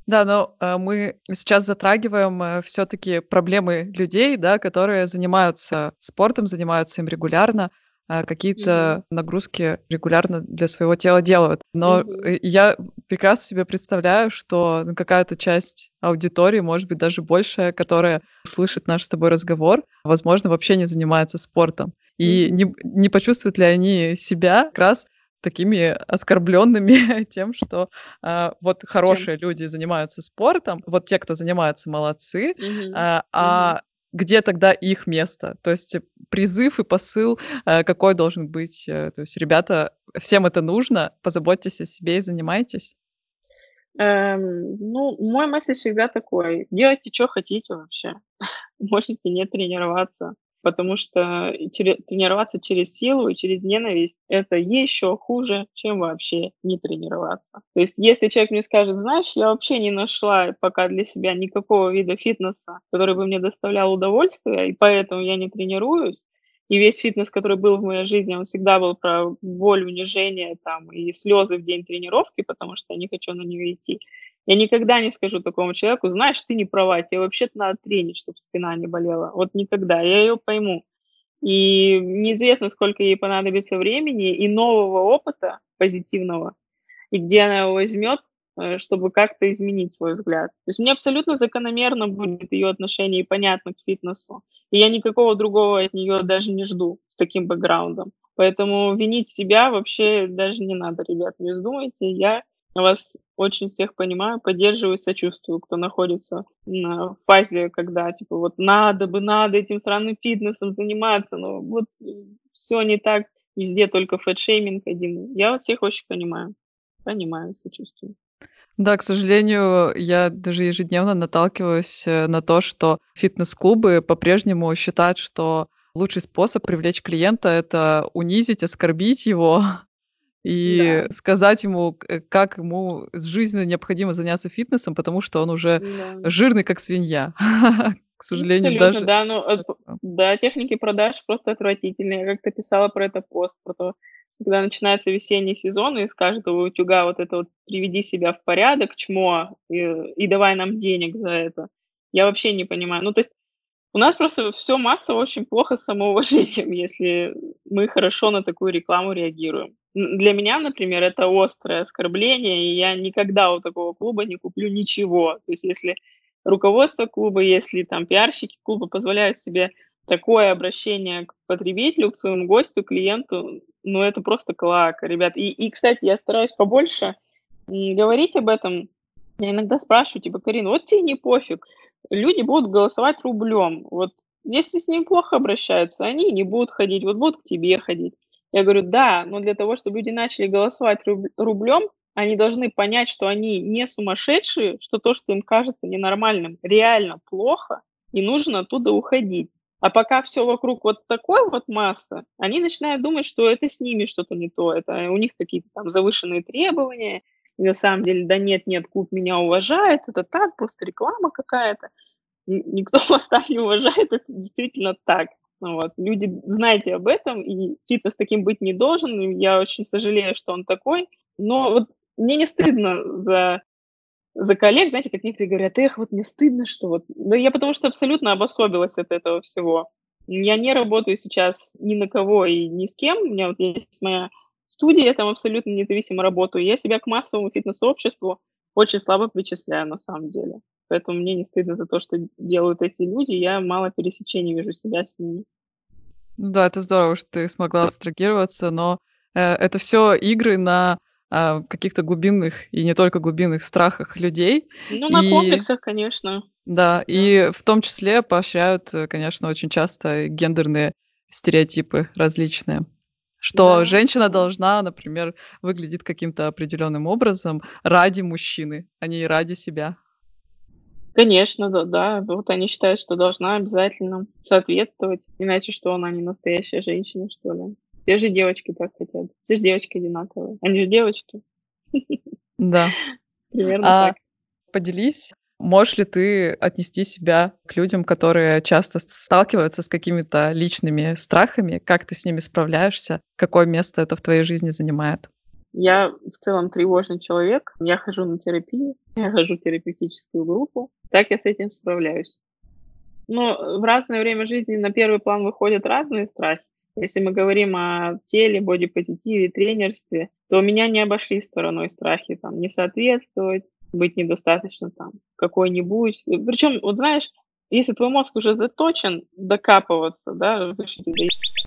Да, но э, мы сейчас затрагиваем э, все-таки проблемы людей, да, которые занимаются спортом, занимаются им регулярно, э, какие-то mm-hmm. нагрузки регулярно для своего тела делают. Но mm-hmm. я прекрасно себе представляю, что ну, какая-то часть аудитории, может быть, даже большая, которая слышит наш с тобой разговор, возможно, вообще не занимается спортом. И не, не почувствуют ли они себя как раз такими оскорбленными тем, что а, вот хорошие Чем? люди занимаются спортом, вот те, кто занимается, молодцы, mm-hmm. а, а mm-hmm. где тогда их место? То есть призыв и посыл а, какой должен быть? Э, то есть, ребята, всем это нужно, позаботьтесь о себе и занимайтесь. Эм, ну, мой месседж всегда такой: делайте, что хотите вообще. Можете не тренироваться потому что тренироваться через силу и через ненависть – это еще хуже, чем вообще не тренироваться. То есть если человек мне скажет, знаешь, я вообще не нашла пока для себя никакого вида фитнеса, который бы мне доставлял удовольствие, и поэтому я не тренируюсь, и весь фитнес, который был в моей жизни, он всегда был про боль, унижение там, и слезы в день тренировки, потому что я не хочу на нее идти. Я никогда не скажу такому человеку, знаешь, ты не права, тебе вообще-то надо тренить, чтобы спина не болела. Вот никогда, я ее пойму. И неизвестно, сколько ей понадобится времени и нового опыта позитивного, и где она его возьмет, э, чтобы как-то изменить свой взгляд. То есть мне абсолютно закономерно будет ее отношение и понятно к фитнесу. И я никакого другого от нее даже не жду с таким бэкграундом. Поэтому винить себя вообще даже не надо, ребят, не вздумайте. Я вас очень всех понимаю, поддерживаю, сочувствую, кто находится на фазе, когда, типа, вот надо бы, надо этим странным фитнесом заниматься, но вот все не так, везде только фэтшейминг один. Я вас всех очень понимаю. Понимаю, сочувствую. Да, к сожалению, я даже ежедневно наталкиваюсь э, на то, что фитнес-клубы по-прежнему считают, что лучший способ привлечь клиента это унизить, оскорбить его, и да. сказать ему, э, как ему жизненно необходимо заняться фитнесом, потому что он уже да. жирный, как свинья. К сожалению, Абсолютно, даже... Да, ну, да, техники продаж просто отвратительные. Я как-то писала про это пост, про то, когда начинается весенний сезон, и с каждого утюга вот это вот «приведи себя в порядок, чмо, и, и давай нам денег за это». Я вообще не понимаю. Ну, то есть у нас просто все массово очень плохо с самоуважением, если мы хорошо на такую рекламу реагируем. Для меня, например, это острое оскорбление, и я никогда у такого клуба не куплю ничего. То есть если руководство клуба, если там пиарщики клуба позволяют себе такое обращение к потребителю, к своему гостю, клиенту, ну это просто клака, ребят. И, и, кстати, я стараюсь побольше говорить об этом. Я иногда спрашиваю, типа, Карин, вот тебе не пофиг, люди будут голосовать рублем. Вот если с ним плохо обращаются, они не будут ходить, вот будут к тебе ходить. Я говорю, да, но для того, чтобы люди начали голосовать рублем, они должны понять, что они не сумасшедшие, что то, что им кажется ненормальным, реально плохо, и нужно оттуда уходить. А пока все вокруг вот такой вот масса, они начинают думать, что это с ними что-то не то, это у них какие-то там завышенные требования, и на самом деле, да нет, нет, клуб меня уважает, это так, просто реклама какая-то. Никто вас так не уважает, это действительно так. Вот. Люди, знайте об этом, и фитнес таким быть не должен, я очень сожалею, что он такой. Но вот мне не стыдно за, за коллег, знаете, как некоторые говорят, эх, вот не стыдно, что вот... Да я потому что абсолютно обособилась от этого всего. Я не работаю сейчас ни на кого и ни с кем. У меня вот есть моя студия, я там абсолютно независимо работаю. Я себя к массовому фитнес-сообществу очень слабо причисляю на самом деле. Поэтому мне не стыдно за то, что делают эти люди. Я мало пересечений вижу себя с ними. Ну да, это здорово, что ты смогла абстрагироваться, но э, это все игры на э, каких-то глубинных и не только глубинных страхах людей. Ну, на и... комплексах, конечно. Да, да, и в том числе поощряют, э, конечно, очень часто гендерные стереотипы различные. Что да. женщина должна, например, выглядеть каким-то определенным образом ради мужчины, а не ради себя. Конечно, да, да. Вот они считают, что должна обязательно соответствовать, иначе что она не настоящая женщина, что ли. Все же девочки так хотят. Все же девочки одинаковые. Они же девочки. Да. Примерно а, так. Поделись, можешь ли ты отнести себя к людям, которые часто сталкиваются с какими-то личными страхами? Как ты с ними справляешься? Какое место это в твоей жизни занимает? Я в целом тревожный человек. Я хожу на терапию, я хожу в терапевтическую группу. Так я с этим справляюсь. Но в разное время жизни на первый план выходят разные страхи. Если мы говорим о теле, бодипозитиве, тренерстве, то меня не обошли стороной страхи там, не соответствовать, быть недостаточно там какой-нибудь. Причем, вот знаешь, если твой мозг уже заточен докапываться, да,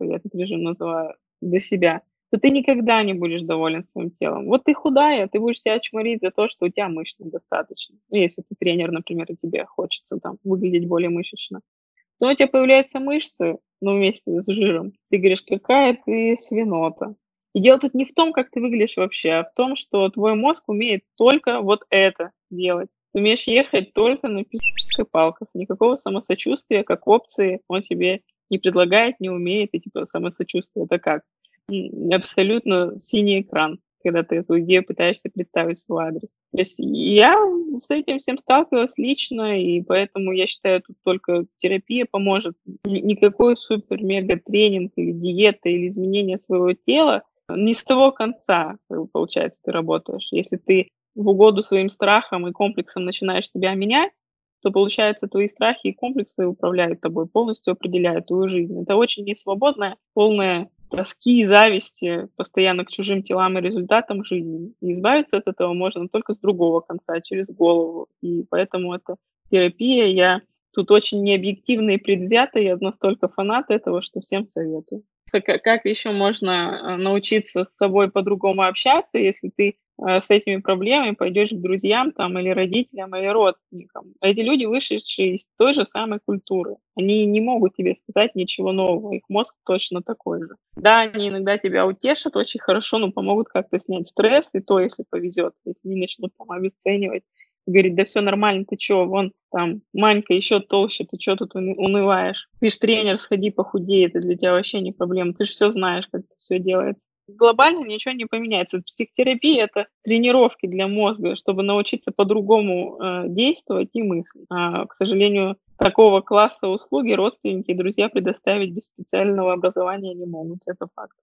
я этот режим называю, до себя, то ты никогда не будешь доволен своим телом. Вот ты худая, ты будешь себя чморить за то, что у тебя мышц недостаточно. Ну, если ты тренер, например, и тебе хочется там выглядеть более мышечно. То у тебя появляются мышцы, ну, вместе с жиром. Ты говоришь, какая ты свинота. И дело тут не в том, как ты выглядишь вообще, а в том, что твой мозг умеет только вот это делать. Ты умеешь ехать только на письках и палках. Никакого самосочувствия как опции он тебе не предлагает, не умеет. И типа самосочувствие это как? абсолютно синий экран, когда ты эту идею пытаешься представить свой адрес. То есть я с этим всем сталкивалась лично, и поэтому я считаю, тут только терапия поможет. Никакой супер-мега-тренинг или диета или изменение своего тела не с того конца, получается, ты работаешь. Если ты в угоду своим страхам и комплексам начинаешь себя менять, то, получается, твои страхи и комплексы управляют тобой, полностью определяют твою жизнь. Это очень несвободная, полная тоски и зависти постоянно к чужим телам и результатам жизни. И избавиться от этого можно только с другого конца, через голову. И поэтому это терапия. Я тут очень необъективно и предвзято, я настолько фанат этого, что всем советую. Как еще можно э, научиться с собой по-другому общаться, если ты Э, с этими проблемами пойдешь к друзьям там, или родителям, или родственникам. Эти люди, вышедшие из той же самой культуры, они не могут тебе сказать ничего нового, их мозг точно такой же. Да, они иногда тебя утешат очень хорошо, но помогут как-то снять стресс, и то, если повезет, если не начнут там обесценивать, говорит, да все нормально, ты что, вон там Манька еще толще, ты что тут унываешь? Ты тренер, сходи похудей, это для тебя вообще не проблема, ты же все знаешь, как это все делается глобально ничего не поменяется. Психотерапия – это тренировки для мозга, чтобы научиться по-другому э, действовать и мыслить. А, к сожалению, такого класса услуги родственники и друзья предоставить без специального образования не могут. Это факт.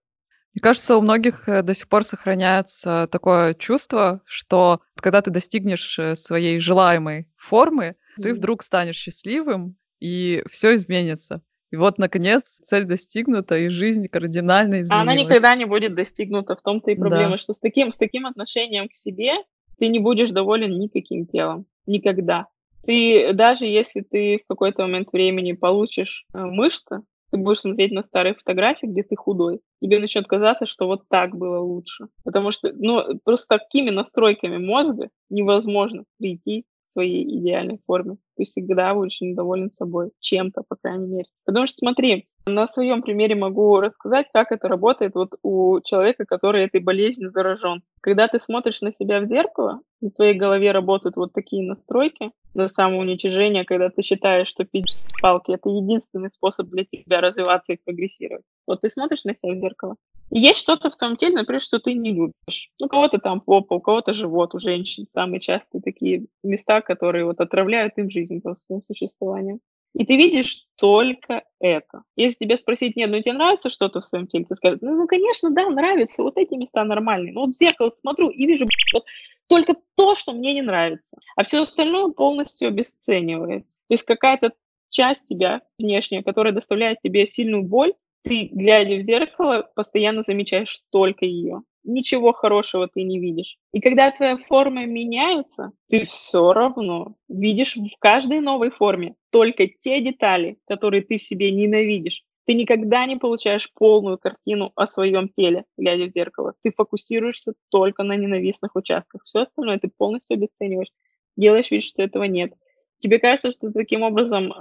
Мне кажется, у многих э, до сих пор сохраняется такое чувство, что когда ты достигнешь э, своей желаемой формы, mm-hmm. ты вдруг станешь счастливым, и все изменится. И вот, наконец, цель достигнута, и жизнь кардинально изменилась. А она никогда не будет достигнута. В том-то и проблема, да. что с таким, с таким отношением к себе ты не будешь доволен никаким телом. Никогда. Ты, даже если ты в какой-то момент времени получишь э, мышцы, ты будешь смотреть на старые фотографии, где ты худой, тебе начнет казаться, что вот так было лучше. Потому что, ну, просто такими настройками мозга невозможно прийти своей идеальной форме. Ты всегда будешь недоволен собой, чем-то, по крайней мере. Потому что смотри, на своем примере могу рассказать, как это работает вот у человека, который этой болезнью заражен. Когда ты смотришь на себя в зеркало, и в твоей голове работают вот такие настройки на самоуничижение, когда ты считаешь, что пиздец палки — это единственный способ для тебя развиваться и прогрессировать. Вот ты смотришь на себя в зеркало, есть что-то в твоем теле, например, что ты не любишь. У кого-то там попа, у кого-то живот, у женщин. Самые частые такие места, которые вот отравляют им жизнь по своим существованием. И ты видишь только это. Если тебя спросить, нет, ну тебе нравится что-то в своем теле, ты скажешь, ну, ну конечно, да, нравится, вот эти места нормальные. Но вот в зеркало смотрю и вижу вот, только то, что мне не нравится. А все остальное полностью обесценивается. То есть какая-то часть тебя внешняя, которая доставляет тебе сильную боль, ты, глядя в зеркало, постоянно замечаешь только ее. Ничего хорошего ты не видишь. И когда твоя форма меняется, ты все равно видишь в каждой новой форме только те детали, которые ты в себе ненавидишь. Ты никогда не получаешь полную картину о своем теле, глядя в зеркало. Ты фокусируешься только на ненавистных участках. Все остальное ты полностью обесцениваешь, делаешь вид, что этого нет. Тебе кажется, что таким образом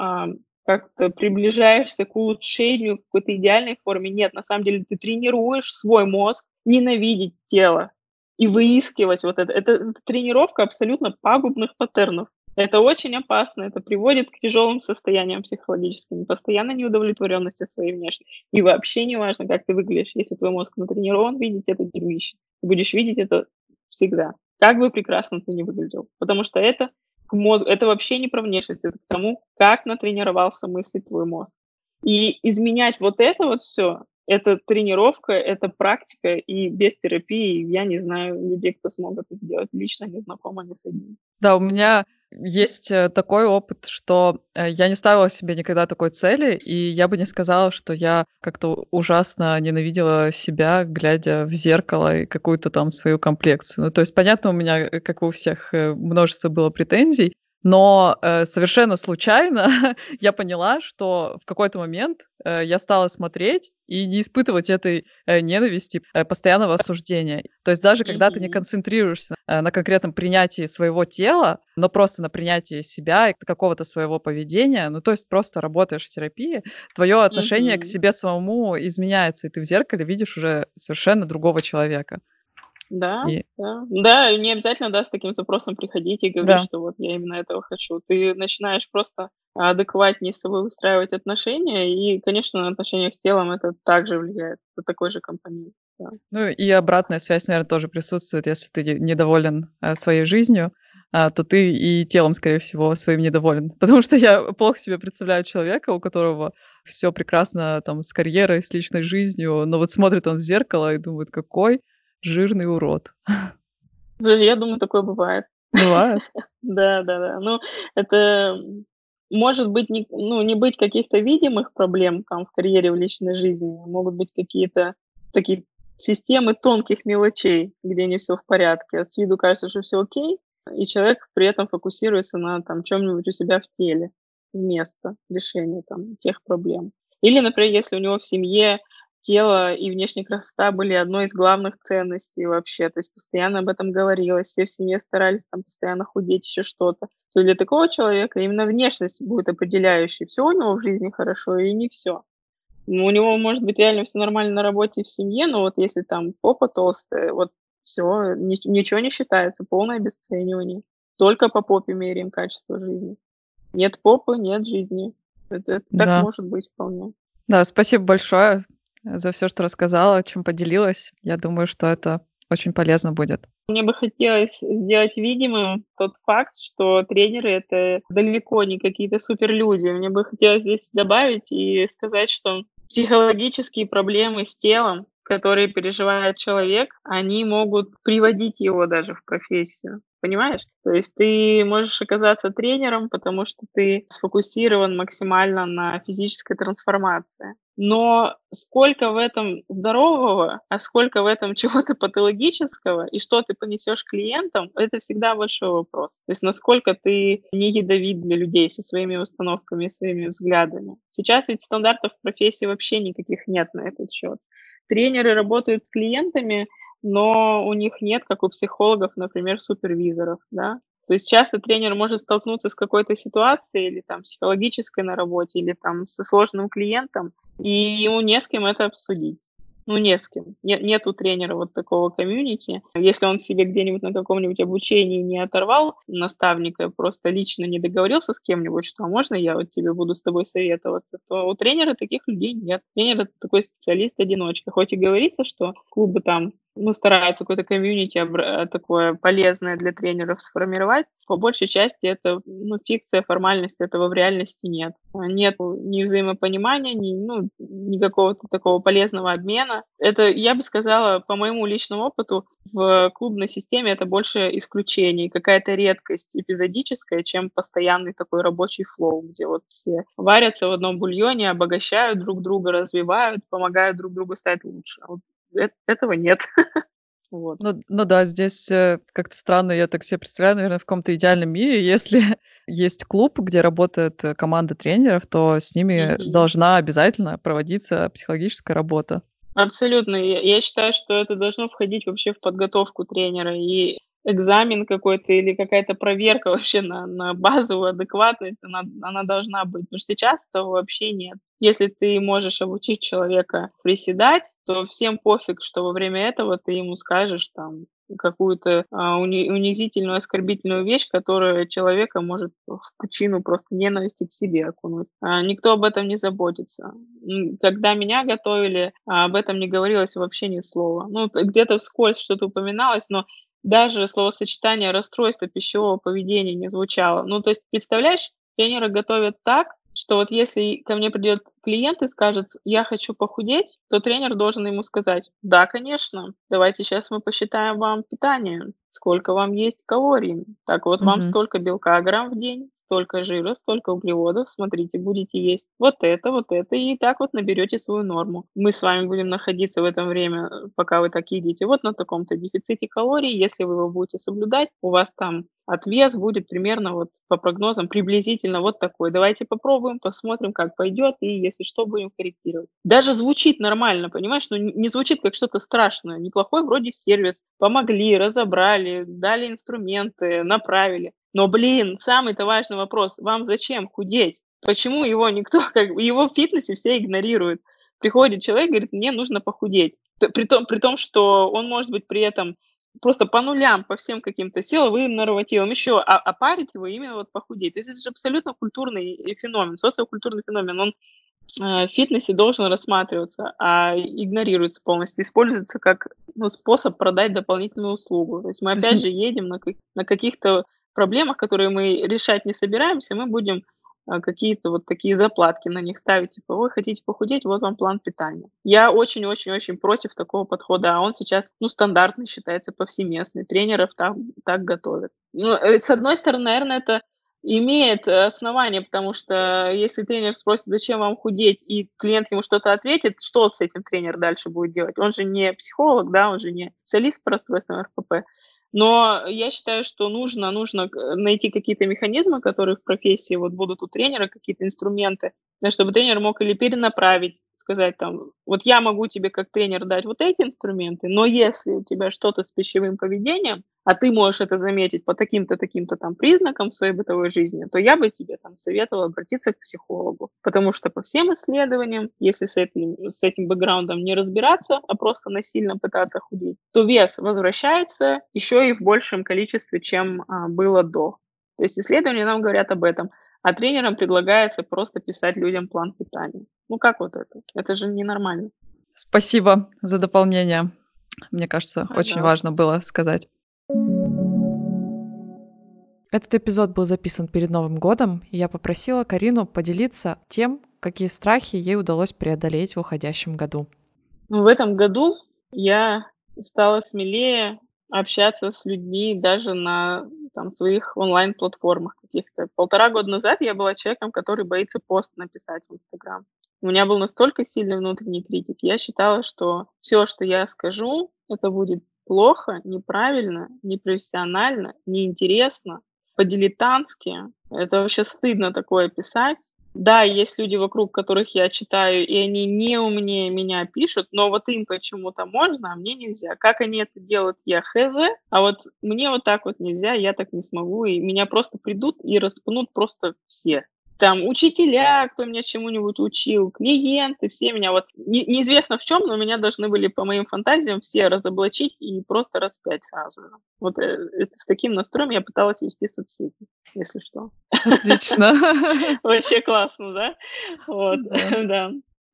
как-то приближаешься к улучшению какой-то идеальной форме. Нет, на самом деле ты тренируешь свой мозг ненавидеть тело и выискивать вот это. Это, это тренировка абсолютно пагубных паттернов. Это очень опасно, это приводит к тяжелым состояниям психологическим, постоянно неудовлетворенности своей внешностью. И вообще не важно, как ты выглядишь, если твой мозг натренирован видеть это дерьмище. Ты будешь видеть это всегда. Как бы прекрасно ты не выглядел. Потому что это к мозгу, это вообще не про внешность, это к тому, как натренировался мыслить твой мозг. И изменять вот это вот все, это тренировка, это практика, и без терапии я не знаю людей, кто смог это сделать. Лично не знакома ни с одним. Да, у меня есть э, такой опыт, что э, я не ставила себе никогда такой цели, и я бы не сказала, что я как-то ужасно ненавидела себя, глядя в зеркало и какую-то там свою комплекцию. Ну, то есть, понятно, у меня, э, как у всех, множество было претензий, но э, совершенно случайно я поняла, что в какой-то момент э, я стала смотреть и не испытывать этой э, ненависти, э, постоянного осуждения. То есть даже когда ты не концентрируешься э, на конкретном принятии своего тела, но просто на принятии себя и какого-то своего поведения, ну то есть просто работаешь в терапии, твое отношение к себе самому изменяется, и ты в зеркале видишь уже совершенно другого человека. Да, И да. Да, не обязательно, да, с таким запросом приходить и говорить, Да. что вот я именно этого хочу. Ты начинаешь просто адекватнее с собой выстраивать отношения, и, конечно, на отношениях с телом это также влияет. Это такой же компонент, да. Ну и обратная связь, наверное, тоже присутствует. Если ты недоволен э, своей жизнью, а, то ты и телом, скорее всего, своим недоволен. Потому что я плохо себе представляю человека, у которого все прекрасно там с карьерой, с личной жизнью, но вот смотрит он в зеркало и думает, какой жирный урод. Я думаю, такое бывает. Бывает? Да, да, да. Ну, это может быть не, ну, не быть каких-то видимых проблем там в карьере, в личной жизни. Могут быть какие-то такие системы тонких мелочей, где не все в порядке. С виду кажется, что все окей, и человек при этом фокусируется на там чем-нибудь у себя в теле вместо решения там тех проблем. Или, например, если у него в семье тело и внешняя красота были одной из главных ценностей вообще. То есть постоянно об этом говорилось, все в семье старались там постоянно худеть, еще что-то. То для такого человека именно внешность будет определяющей. Все у него в жизни хорошо или не все. Ну, у него может быть реально все нормально на работе и в семье, но вот если там попа толстая, вот все, ничего не считается, полное обесценивание. Только по попе меряем качество жизни. Нет попы, нет жизни. Это, это да. так может быть вполне. Да, спасибо большое за все, что рассказала, чем поделилась. Я думаю, что это очень полезно будет. Мне бы хотелось сделать видимым тот факт, что тренеры — это далеко не какие-то суперлюди. Мне бы хотелось здесь добавить и сказать, что психологические проблемы с телом, которые переживает человек, они могут приводить его даже в профессию. Понимаешь? То есть ты можешь оказаться тренером, потому что ты сфокусирован максимально на физической трансформации. Но сколько в этом здорового, а сколько в этом чего-то патологического, и что ты понесешь клиентам, это всегда большой вопрос. То есть насколько ты не ядовит для людей со своими установками, своими взглядами. Сейчас ведь стандартов профессии вообще никаких нет на этот счет. Тренеры работают с клиентами, но у них нет, как у психологов, например, супервизоров, да, то есть часто тренер может столкнуться с какой-то ситуацией или там психологической на работе, или там со сложным клиентом, и ему не с кем это обсудить. Ну, не с кем. Нет, нет у тренера вот такого комьюнити. Если он себе где-нибудь на каком-нибудь обучении не оторвал наставника, просто лично не договорился с кем-нибудь, что а можно я вот тебе буду с тобой советоваться, то у тренера таких людей нет. Тренер — это такой специалист-одиночка. Хоть и говорится, что клубы там ну, стараются какое-то комьюнити такое полезное для тренеров сформировать. По большей части это ну, фикция, формальность, этого в реальности нет. Нет ни взаимопонимания, ни, ну, ни какого-то такого полезного обмена. Это, я бы сказала, по моему личному опыту, в клубной системе это больше исключение, какая-то редкость эпизодическая, чем постоянный такой рабочий флоу, где вот все варятся в одном бульоне, обогащают друг друга, развивают, помогают друг другу стать лучше. Вот этого нет. Вот. Ну, ну да, здесь э, как-то странно, я так себе представляю, наверное, в каком-то идеальном мире, если есть клуб, где работает э, команда тренеров, то с ними Мгм. должна обязательно проводиться психологическая работа. Абсолютно. Я я считаю, что это должно входить вообще в подготовку тренера. И экзамен какой-то или какая-то проверка вообще на на базовую адекватность, она она должна быть. Потому что сейчас этого вообще нет. Если ты можешь обучить человека приседать, то всем пофиг, что во время этого ты ему скажешь там какую-то, а, уни унизительную, оскорбительную вещь, которая человека может в пучину просто ненависти к себе окунуть. А, никто об этом не заботится. Когда меня готовили, а, об этом не говорилось вообще ни слова. Ну, где-то вскользь что-то упоминалось, но даже словосочетание расстройство пищевого поведения не звучало. Ну, то есть, представляешь, тренера готовят так, что вот если ко мне придет клиент и скажет: "Я хочу похудеть", то тренер должен ему сказать: "Да, конечно, давайте сейчас мы посчитаем вам питание, сколько вам есть калорий. Так, вот вам Мгм. столько белка грамм в день, столько жира, столько углеводов. Смотрите, будете есть вот это, вот это, и так вот наберете свою норму. Мы с вами будем находиться в это время, пока вы так едите, вот на таком-то дефиците калорий. Если вы его будете соблюдать, у вас там отвес будет примерно вот по прогнозам приблизительно вот такой. Давайте попробуем, посмотрим, как пойдет, и если что, будем корректировать". Даже звучит нормально, понимаешь? Но не звучит как что-то страшное. Неплохой вроде сервис. Помогли, разобрали, дали инструменты, направили. Но, блин, самый-то важный вопрос: вам зачем худеть? Почему его никто как его в фитнесе все игнорируют? Приходит человек, говорит: "Мне нужно похудеть". При том при том, что он может быть при этом просто по нулям, по всем каким-то силовым нормативам, еще, а а парить его именно вот похудеть. То есть это же абсолютно культурный, феномен, социокультурный феномен. Он, э, в фитнесе должен рассматриваться, а игнорируется полностью, используется как, ну, способ продать дополнительную услугу. То есть мы опять же едем на на каких-то проблемах, которые мы решать не собираемся, мы будем, а, какие-то вот такие заплатки на них ставить, типа: "Вы хотите похудеть, вот вам план питания". Я очень очень очень против такого подхода, а он сейчас, ну, стандартный считается, повсеместный. Тренеров там так готовят. Ну, э, с одной стороны, наверно, это имеет, э, основание, потому что если тренер спросит: "Зачем вам худеть?" И клиент ему что-то ответит, что с этим тренер дальше будет делать? Он же не психолог, да, он же не специалист по расстройствам РПП. Но я считаю, что нужно нужно к найти какие-то механизмы, которые в профессии вот будут у тренера, какие-то инструменты, чтобы тренер мог или перенаправить, сказать там: "Вот я могу тебе как тренер дать вот эти инструменты, но если у тебя что-то с пищевым поведением, а ты можешь это заметить по таким-то, таким-то там признакам своей бытовой жизни, то я бы тебе там советовала обратиться к психологу". Потому что по всем исследованиям, если с этим с этим бэкграундом не разбираться, а просто насильно пытаться худеть, то вес возвращается еще и в большем количестве, чем, а, было до. То есть исследования нам говорят об этом, а тренерам предлагается просто писать людям план питания. Ну как вот это? Это же ненормально. Спасибо за дополнение. Мне кажется, очень Пожалуйста. важно было сказать. Этот эпизод был записан перед Новым годом, и я попросила Карину поделиться тем, какие страхи ей удалось преодолеть в уходящем году. В этом году я стала смелее общаться с людьми даже на там своих онлайн-платформах каких-то. Полтора года назад я была человеком, который боится пост написать в "Инстаграм". У меня был настолько сильный внутренний критик. Я считала, что всё, что я скажу, это будет плохо, неправильно, непрофессионально, неинтересно, по-дилетантски. Это вообще стыдно такое писать. Да, есть люди вокруг, которых я читаю, и они не умнее меня пишут, но вот им почему-то можно, а мне нельзя. Как они это делают, я хз, а вот мне вот так вот нельзя, я так не смогу, и меня просто придут и распнут просто все. Там учителя, кто меня чему-нибудь учил, клиенты, все меня вот не неизвестно в чём, но меня должны были по моим фантазиям все разоблачить и просто распять сразу же. Вот, э, это с таким настроем я пыталась вести соцсети, если что. Отлично. Вообще классно, да? Вот, Да. да.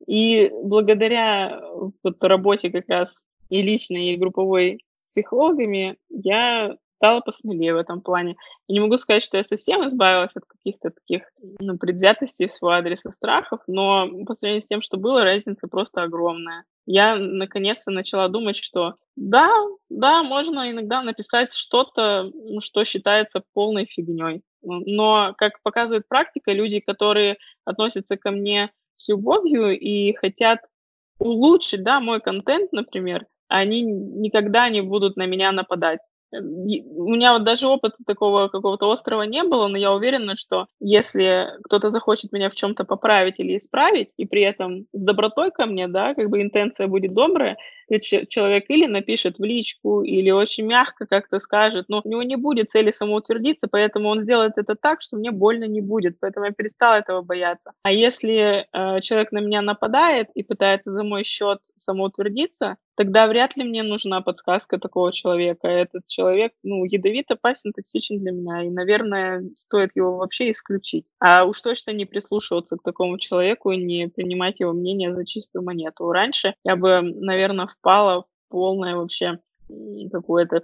И благодаря вот работе как раз и личной, и групповой с психологами я стала посмелее в этом плане. Я не могу сказать, что я совсем избавилась от каких-то таких, ну, предвзятостей в свой адрес и страхов, но по сравнению с тем, что было, разница просто огромная. Я наконец-то начала думать, что да, да, можно иногда написать что-то, ну, что считается полной фигнёй. Н но, как показывает практика, люди, которые относятся ко мне с любовью и хотят улучшить, да, мой контент, например, они никогда не будут на меня нападать. У меня вот даже опыта такого какого-то острова не было, но я уверена, что если кто-то захочет меня в чем-то поправить или исправить, и при этом с добротой ко мне, да, как бы интенция будет добрая, человек или напишет в личку, или очень мягко как-то скажет, но у него не будет цели самоутвердиться, поэтому он сделает это так, что мне больно не будет, поэтому я перестала этого бояться. А если э, человек на меня нападает и пытается за мой счет самоутвердиться, тогда вряд ли мне нужна подсказка такого человека. Этот человек, ну, ядовит, опасен, токсичен для меня, и, наверное, стоит его вообще исключить. А уж точно не прислушиваться к такому человеку не принимать его мнение за чистую монету. Раньше я бы, наверное, впала в полное вообще какое-то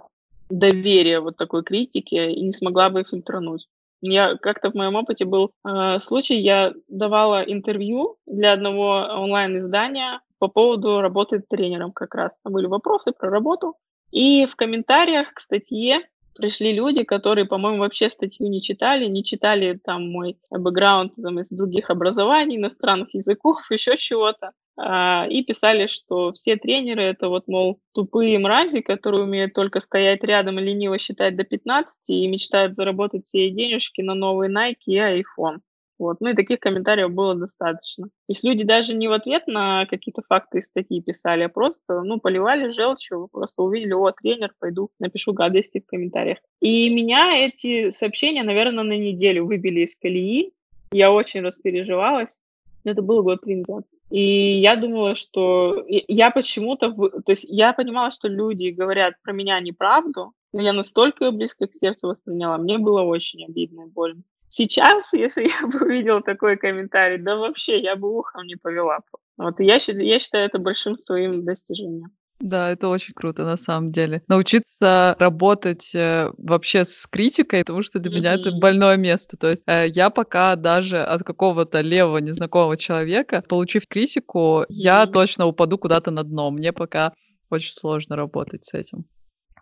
доверие вот такой критике и не смогла бы фильтрануть. Я как-то в моем опыте был э, случай, я давала интервью для одного онлайн-издания по поводу работы тренером как раз. Там были вопросы про работу. И в комментариях к статье пришли люди, которые, по-моему, вообще статью не читали, не читали там мой бэкграунд там, из других образований, иностранных языков, еще чего-то. А, и писали, что все тренеры это вот, мол, тупые мрази, которые умеют только стоять рядом и лениво считать до 15 и мечтают заработать все денежки на новый Nike и iPhone. Вот. Ну и таких комментариев было достаточно. То есть люди даже не в ответ на какие-то факты и статьи писали, а просто, ну, поливали желчью, просто увидели, о, тренер, пойду, напишу гадости в комментариях. И меня эти сообщения, наверное, на неделю выбили из колеи. Я очень распереживалась. Это было год три назад. И я думала, что я почему-то... То есть я понимала, что люди говорят про меня неправду, но я настолько близко к сердцу восприняла. Мне было очень обидно и больно. Сейчас, если я бы увидела такой комментарий, да вообще я бы ухом не повела. Вот, я, я считаю это большим своим достижением. Да, это очень круто на самом деле. Научиться работать э, вообще с критикой, потому что для меня это больное место. То есть э, я пока даже от какого-то левого незнакомого человека, получив критику, я точно упаду куда-то на дно. Мне пока очень сложно работать с этим.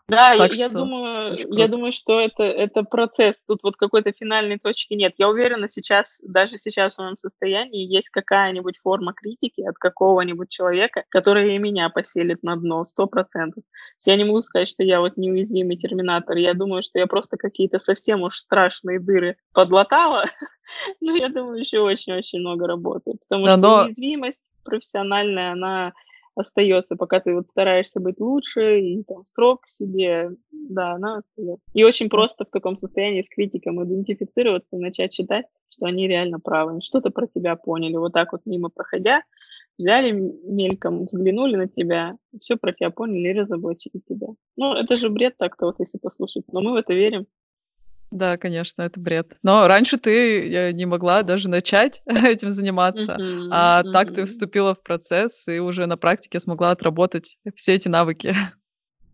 Да, так я, я думаю, я думаю, что это, это процесс. Тут вот какой-то финальной точки нет. Я уверена, сейчас, даже сейчас в моем состоянии есть какая-нибудь форма критики от какого-нибудь человека, которая и меня поселит на дно, сто процентов. Я не могу сказать, что я вот неуязвимый терминатор. Я думаю, что я просто какие-то совсем уж страшные дыры подлатала. Но я думаю, еще очень-очень много работает. Потому что уязвимость профессиональная, она остается, пока ты вот стараешься быть лучше и там строг к себе, да, она остается. И очень просто в таком состоянии с критиком идентифицироваться, начать считать, что они реально правы, что-то про тебя поняли, вот так вот мимо проходя, взяли мельком, взглянули на тебя, все про тебя поняли и разоблачили тебя. Ну, это же бред так-то, вот если послушать, но мы в это верим. Да, конечно, это бред. Но раньше ты не могла даже начать этим заниматься, Мгм, а так ты вступила в процесс и уже на практике смогла отработать все эти навыки.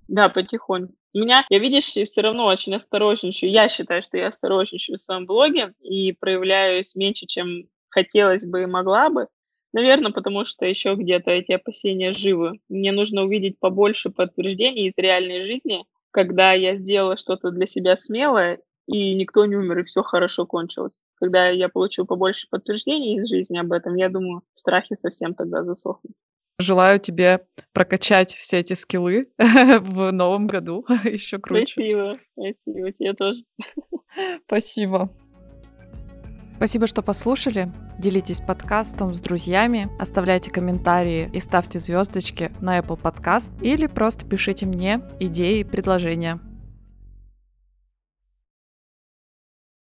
Да, потихоньку. У меня, я, видишь, все равно очень осторожничаю. Я считаю, что я осторожничаю в своем блоге и проявляюсь меньше, чем хотелось бы и могла бы. Наверное, потому что еще где-то эти опасения живы. Мне нужно увидеть побольше подтверждений из реальной жизни, когда я сделала что-то для себя смелое, и никто не умер, и все хорошо кончилось. Когда я получу побольше подтверждений из жизни об этом, я думаю, страхи совсем тогда засохнут. Желаю тебе прокачать все эти скиллы в новом году еще круче. Спасибо, спасибо, тебе тоже. Спасибо. Спасибо, что послушали. Делитесь подкастом с друзьями, оставляйте комментарии и ставьте звездочки на Apple Podcast или просто пишите мне идеи и предложения.